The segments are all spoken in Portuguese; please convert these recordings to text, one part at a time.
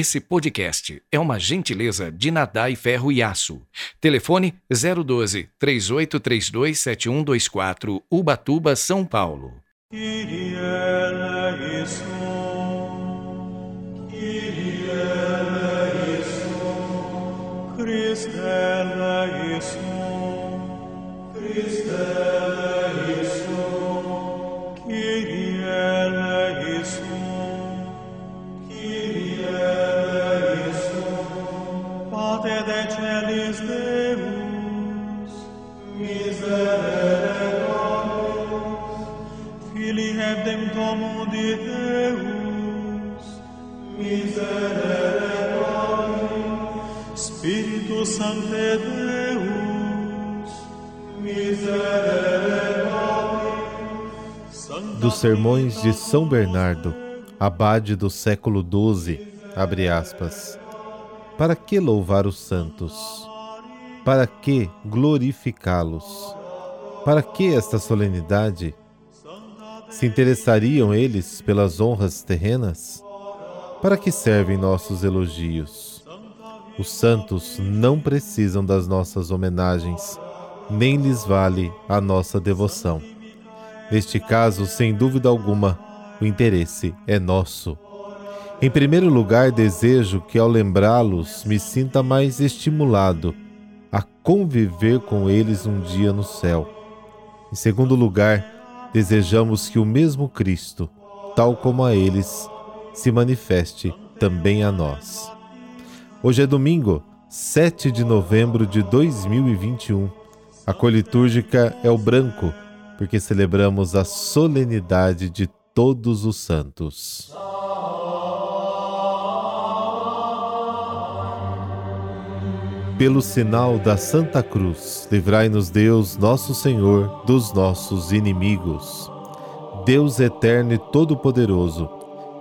Esse podcast é uma gentileza de Nadai Ferro e Aço. Telefone 012 3832 7124, Ubatuba, São Paulo. Kyrie eleison, Sancte Deus, Dos Sermões de São Bernardo, abade do século XII, abre aspas. Para que louvar os santos? Para que glorificá-los? Para que esta solenidade? Se interessariam eles pelas honras terrenas? Para que servem nossos elogios? Os santos não precisam das nossas homenagens, nem lhes vale a nossa devoção. Neste caso, sem dúvida alguma, o interesse é nosso. Em primeiro lugar, desejo que ao lembrá-los me sinta mais estimulado a conviver com eles um dia no céu. Em segundo lugar, desejamos que o mesmo Cristo, tal como a eles, se manifeste também a nós. Hoje é domingo, 7 de novembro de 2021. A cor litúrgica é o branco, porque celebramos a solenidade de todos os santos. Pelo sinal da Santa Cruz, livrai-nos Deus, nosso Senhor, dos nossos inimigos. Deus eterno e todo-poderoso,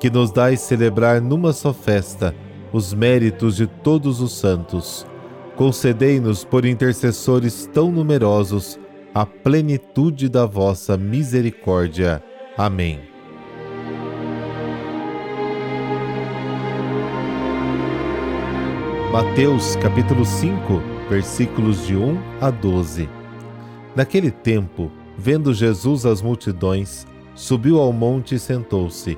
que nos dais celebrar numa só festa os méritos de todos os santos, concedei-nos por intercessores tão numerosos a plenitude da vossa misericórdia. Amém. Mateus capítulo 5, versículos de 1 a 12. Naquele tempo, vendo Jesus as multidões, subiu ao monte e sentou-se.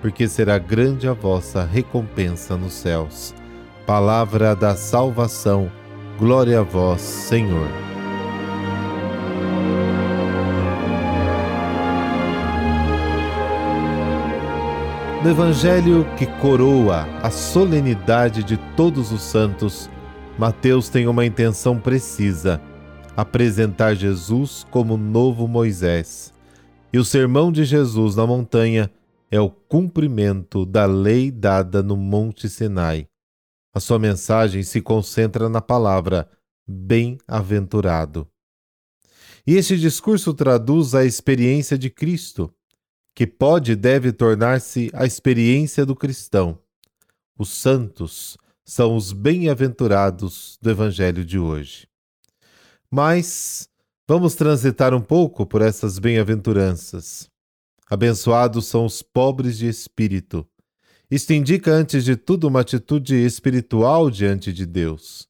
porque será grande a vossa recompensa nos céus. Palavra da salvação, glória a vós, Senhor. No Evangelho que coroa a solenidade de todos os santos, Mateus tem uma intenção precisa: apresentar Jesus como novo Moisés. E o sermão de Jesus na montanha é o cumprimento da lei dada no Monte Sinai. A sua mensagem se concentra na palavra bem-aventurado. E este discurso traduz a experiência de Cristo que pode e deve tornar-se a experiência do cristão. Os santos são os bem-aventurados do Evangelho de hoje. Mas vamos transitar um pouco por essas bem-aventuranças. Abençoados são os pobres de espírito. Isto indica, antes de tudo, uma atitude espiritual diante de Deus.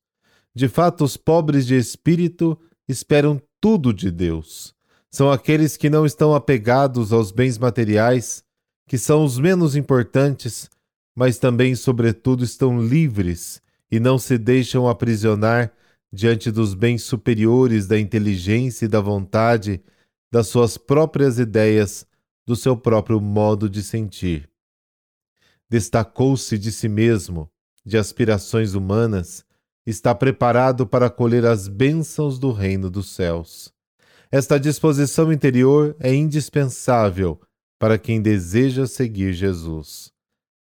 De fato, os pobres de espírito esperam tudo de Deus são aqueles que não estão apegados aos bens materiais, que são os menos importantes, mas também, sobretudo, estão livres e não se deixam aprisionar diante dos bens superiores da inteligência e da vontade, das suas próprias ideias, do seu próprio modo de sentir. Destacou-se de si mesmo, de aspirações humanas, está preparado para acolher as bênçãos do reino dos céus. Esta disposição interior é indispensável para quem deseja seguir Jesus.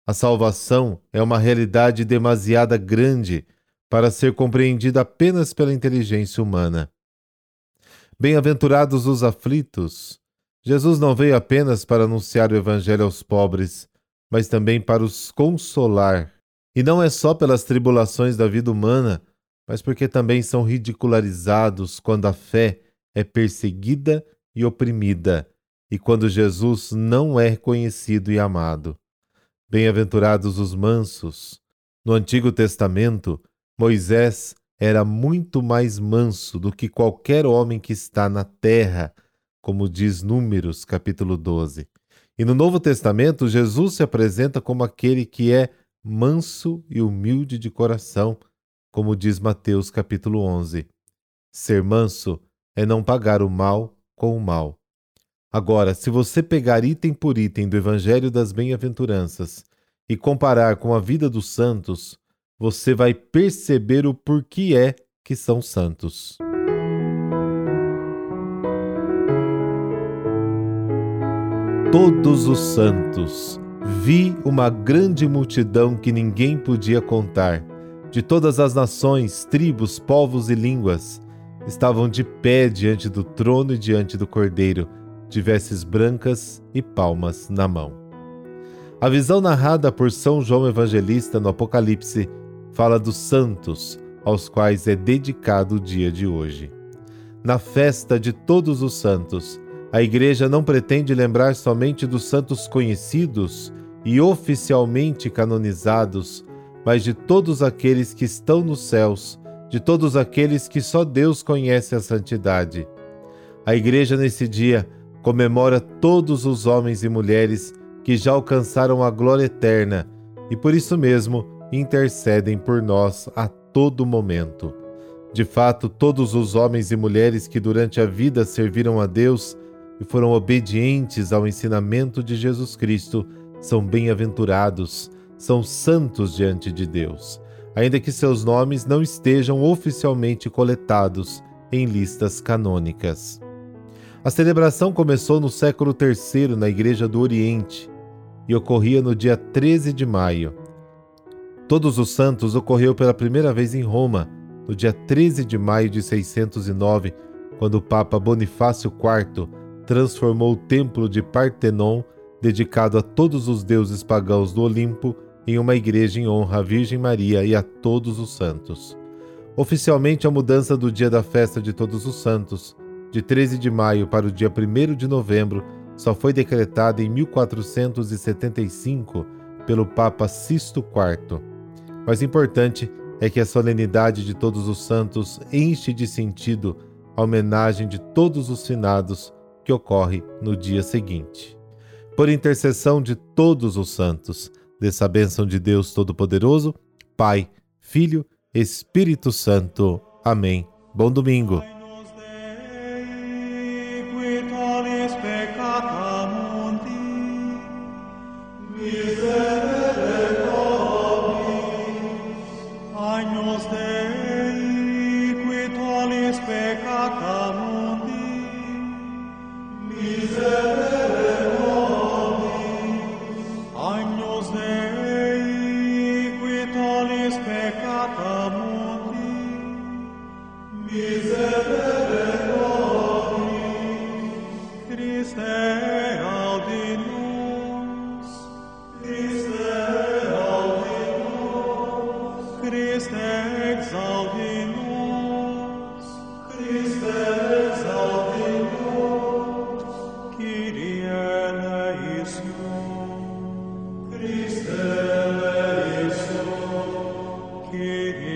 A salvação é uma realidade demasiada grande para ser compreendida apenas pela inteligência humana. Bem-aventurados os aflitos. Jesus não veio apenas para anunciar o Evangelho aos pobres, mas também para os consolar. E não é só pelas tribulações da vida humana, mas porque também são ridicularizados quando a fé é perseguida e oprimida, e quando Jesus não é reconhecido e amado. Bem-aventurados os mansos. No Antigo Testamento, Moisés era muito mais manso do que qualquer homem que está na terra, como diz Números, capítulo 12. E no Novo Testamento, Jesus se apresenta como aquele que é manso e humilde de coração, como diz Mateus, capítulo 11. Ser manso é não pagar o mal com o mal. Agora, se você pegar item por item do Evangelho das Bem-aventuranças e comparar com a vida dos santos, você vai perceber o porquê é que são santos. Todos os santos. Vi uma grande multidão que ninguém podia contar, de todas as nações, tribos, povos e línguas, estavam de pé diante do trono e diante do cordeiro, de vestes brancas e palmas na mão. A visão narrada por São João Evangelista no Apocalipse fala dos santos aos quais é dedicado o dia de hoje. Na festa de todos os santos, a Igreja não pretende lembrar somente dos santos conhecidos e oficialmente canonizados, mas de todos aqueles que estão nos céus, de todos aqueles que só Deus conhece a santidade. A Igreja, nesse dia, comemora todos os homens e mulheres que já alcançaram a glória eterna e, por isso mesmo, intercedem por nós a todo momento. De fato, todos os homens e mulheres que durante a vida serviram a Deus e foram obedientes ao ensinamento de Jesus Cristo são bem-aventurados, são santos diante de Deus, ainda que seus nomes não estejam oficialmente coletados em listas canônicas. A celebração começou no século III na Igreja do Oriente e ocorria no dia 13 de maio. Todos os Santos ocorreu pela primeira vez em Roma, no dia 13 de maio de 609, quando o Papa Bonifácio IV transformou o templo de Partenon, dedicado a todos os deuses pagãos do Olimpo, em uma igreja em honra à Virgem Maria e a todos os santos. Oficialmente, a mudança do dia da festa de Todos os Santos, de 13 de maio para o dia 1 de novembro, só foi decretada em 1475 pelo Papa Sisto IV. Mas importante é que a solenidade de todos os santos enche de sentido a homenagem de todos os finados que ocorre no dia seguinte. Por intercessão de todos os santos, dessa bênção de Deus Todo-Poderoso, Pai, Filho, Espírito Santo. Amém. Bom domingo. que